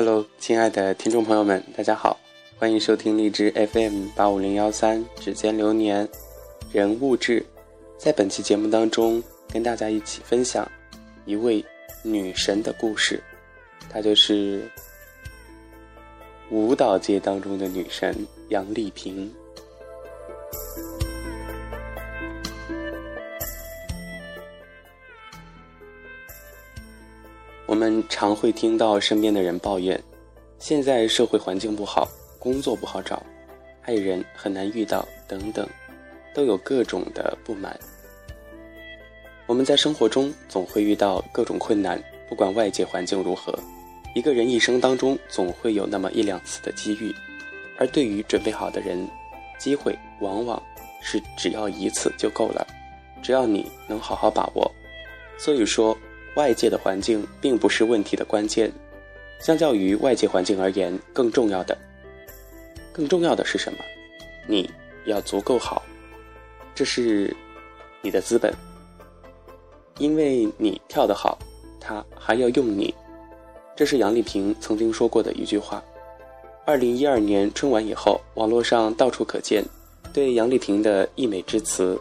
Hello，亲爱的听众朋友们，大家好，欢迎收听荔枝 FM 八五零幺三指尖流年人物志。在本期节目当中，跟大家一起分享一位女神的故事，她就是舞蹈界当中的女神杨丽萍。常会听到身边的人抱怨，现在社会环境不好，工作不好找，爱人很难遇到，等等，都有各种的不满。我们在生活中总会遇到各种困难，不管外界环境如何，一个人一生当中总会有那么一两次的机遇，而对于准备好的人，机会往往是只要一次就够了，只要你能好好把握。所以说。外界的环境并不是问题的关键，相较于外界环境而言，更重要的，更重要的是什么？你要足够好，这是你的资本。因为你跳得好，他还要用你，这是杨丽萍曾经说过的一句话。二零一二年春晚以后，网络上到处可见对杨丽萍的溢美之词，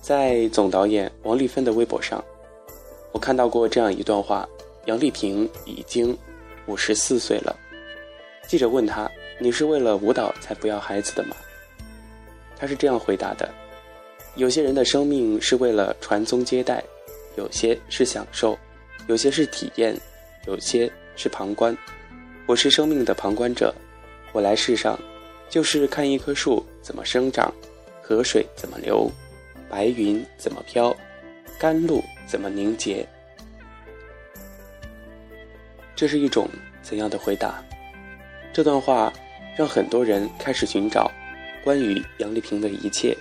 在总导演王丽芬的微博上。我看到过这样一段话：杨丽萍已经五十四岁了。记者问她：“你是为了舞蹈才不要孩子的吗？”她是这样回答的：“有些人的生命是为了传宗接代，有些是享受，有些是体验，有些是旁观。我是生命的旁观者。我来世上，就是看一棵树怎么生长，河水怎么流，白云怎么飘。”甘露怎么凝结？这是一种怎样的回答？这段话让很多人开始寻找关于杨丽萍的一切。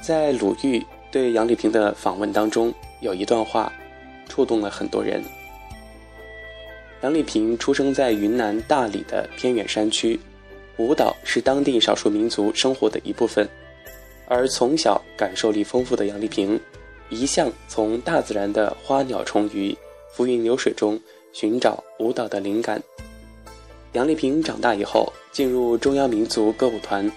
在鲁豫对杨丽萍的访问当中，有一段话触动了很多人。杨丽萍出生在云南大理的偏远山区，舞蹈是当地少数民族生活的一部分。而从小感受力丰富的杨丽萍，一向从大自然的花鸟虫鱼、浮云流水中寻找舞蹈的灵感。杨丽萍长大以后进入中央民族歌舞团，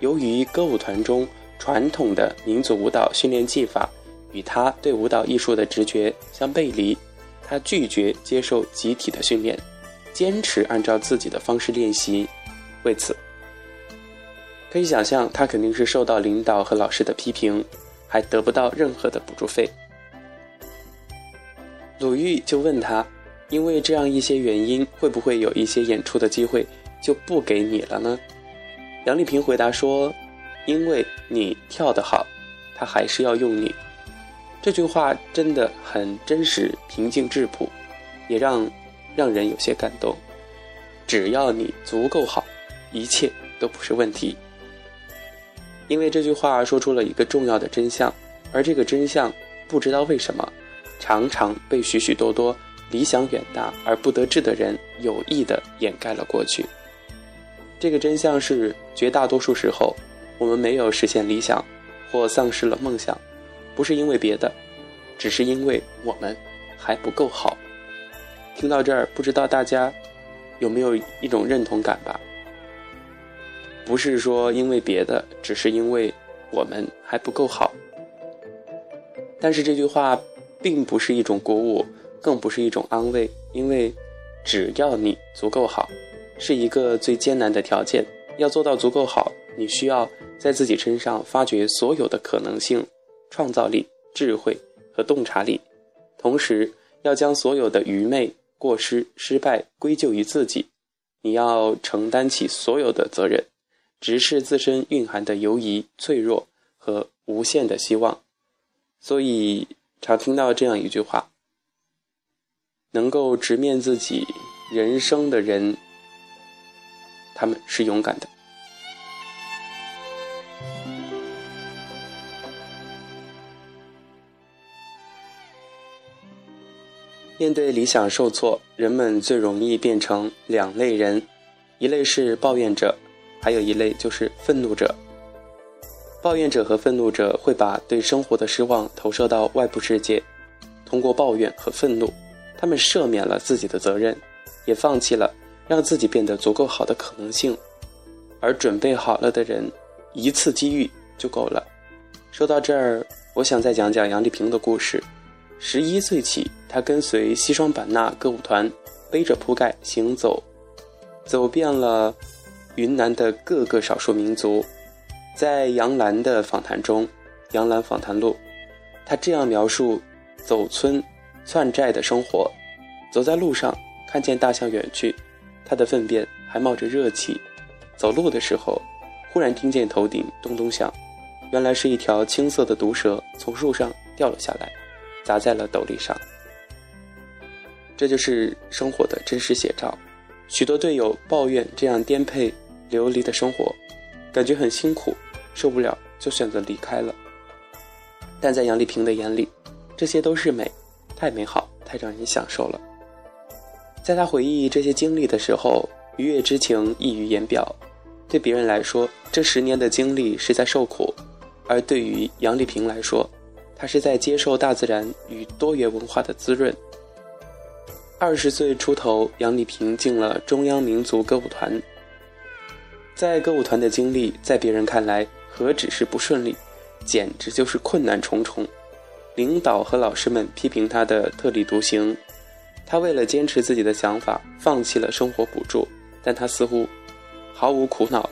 由于歌舞团中传统的民族舞蹈训练技法与她对舞蹈艺术的直觉相背离，她拒绝接受集体的训练，坚持按照自己的方式练习。为此。可以想象，他肯定是受到领导和老师的批评，还得不到任何的补助费。鲁豫就问他：“因为这样一些原因，会不会有一些演出的机会就不给你了呢？”杨丽萍回答说：“因为你跳得好，他还是要用你。”这句话真的很真实、平静质朴，也让让人有些感动。只要你足够好，一切都不是问题。因为这句话说出了一个重要的真相，而这个真相不知道为什么，常常被许许多多理想远大而不得志的人有意的掩盖了过去。这个真相是，绝大多数时候，我们没有实现理想，或丧失了梦想，不是因为别的，只是因为我们还不够好。听到这儿，不知道大家有没有一种认同感吧？不是说因为别的，只是因为我们还不够好。但是这句话并不是一种鼓舞，更不是一种安慰，因为只要你足够好，是一个最艰难的条件。要做到足够好，你需要在自己身上发掘所有的可能性、创造力、智慧和洞察力，同时要将所有的愚昧、过失、失败归咎于自己。你要承担起所有的责任。直视自身蕴含的犹疑、脆弱和无限的希望，所以常听到这样一句话：能够直面自己人生的人，他们是勇敢的。面对理想受挫，人们最容易变成两类人：一类是抱怨者。还有一类就是愤怒者，抱怨者和愤怒者会把对生活的失望投射到外部世界，通过抱怨和愤怒，他们赦免了自己的责任，也放弃了让自己变得足够好的可能性，而准备好了的人，一次机遇就够了。说到这儿，我想再讲讲杨丽萍的故事。十一岁起，她跟随西双版纳歌舞团，背着铺盖行走，走遍了云南的各个少数民族。在杨澜的访谈中，《杨澜访谈录》，他这样描述走村窜寨的生活：走在路上，看见大象远去，它的粪便还冒着热气。走路的时候，忽然听见头顶咚咚响，原来是一条青色的毒蛇从树上掉了下来。砸在了斗笠上，这就是生活的真实写照。许多队友抱怨这样颠沛流离的生活，感觉很辛苦，受不了就选择离开了。但在杨丽萍的眼里，这些都是美，太美好，太让人享受了。在她回忆这些经历的时候，愉悦之情溢于言表。对别人来说，这十年的经历是在受苦；而对于杨丽萍来说，她是在接受大自然与多元文化的滋润。二十岁出头，杨丽萍进了中央民族歌舞团。在歌舞团的经历，在别人看来何止是不顺利，简直就是困难重重。领导和老师们批评他的特立独行，他为了坚持自己的想法，放弃了生活补助，但他似乎毫无苦恼。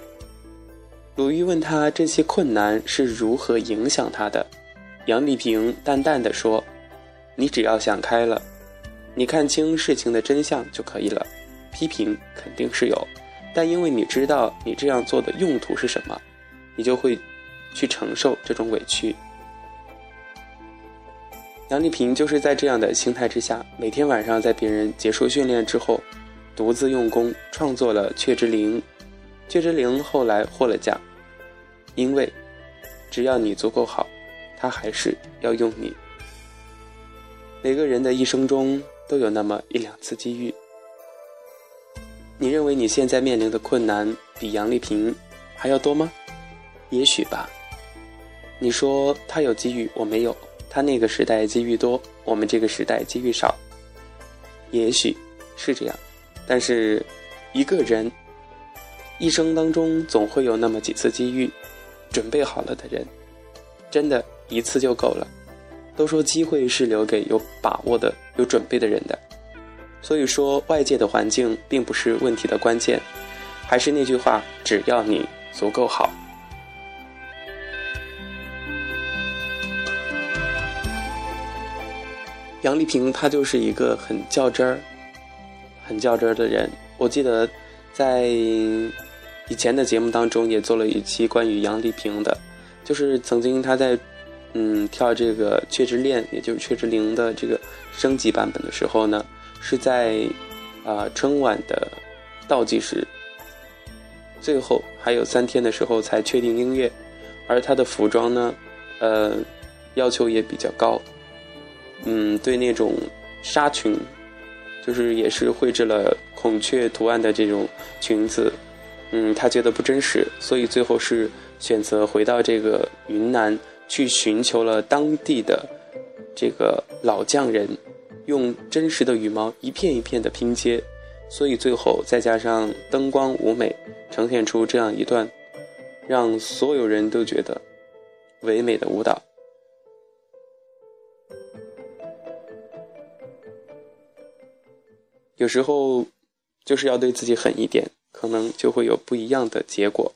鲁豫问他这些困难是如何影响他的。杨丽萍淡淡的说：“你只要想开了，你看清事情的真相就可以了。批评肯定是有，但因为你知道你这样做的用途是什么，你就会去承受这种委屈。”杨丽萍就是在这样的心态之下，每天晚上在别人结束训练之后，独自用功创作了《雀之灵》。《雀之灵》后来获了奖，因为只要你足够好。他还是要用你。每个人的一生中都有那么一两次机遇。你认为你现在面临的困难比杨丽萍还要多吗？也许吧。你说他有机遇，我没有；他那个时代机遇多，我们这个时代机遇少。也许是这样，但是一个人一生当中总会有那么几次机遇，准备好了的人，真的。一次就够了。都说机会是留给有把握的、有准备的人的，所以说外界的环境并不是问题的关键。还是那句话，只要你足够好。杨丽萍她就是一个很较真儿、很较真儿的人。我记得在以前的节目当中也做了一期关于杨丽萍的，就是曾经她在。嗯，跳这个《雀之恋》，也就是《雀之灵》的这个升级版本的时候呢，是在啊春晚的倒计时最后还有三天的时候才确定音乐，而他的服装呢，呃，要求也比较高，嗯，对那种纱裙，就是也是绘制了孔雀图案的这种裙子，嗯，他觉得不真实，所以最后是选择回到这个云南。去寻求了当地的这个老匠人，用真实的羽毛一片一片的拼接，所以最后再加上灯光舞美，呈现出这样一段让所有人都觉得唯美的舞蹈。有时候就是要对自己狠一点，可能就会有不一样的结果。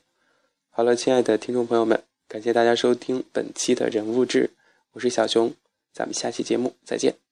好了，亲爱的听众朋友们。感谢大家收听本期的人物志，我是小熊，咱们下期节目再见。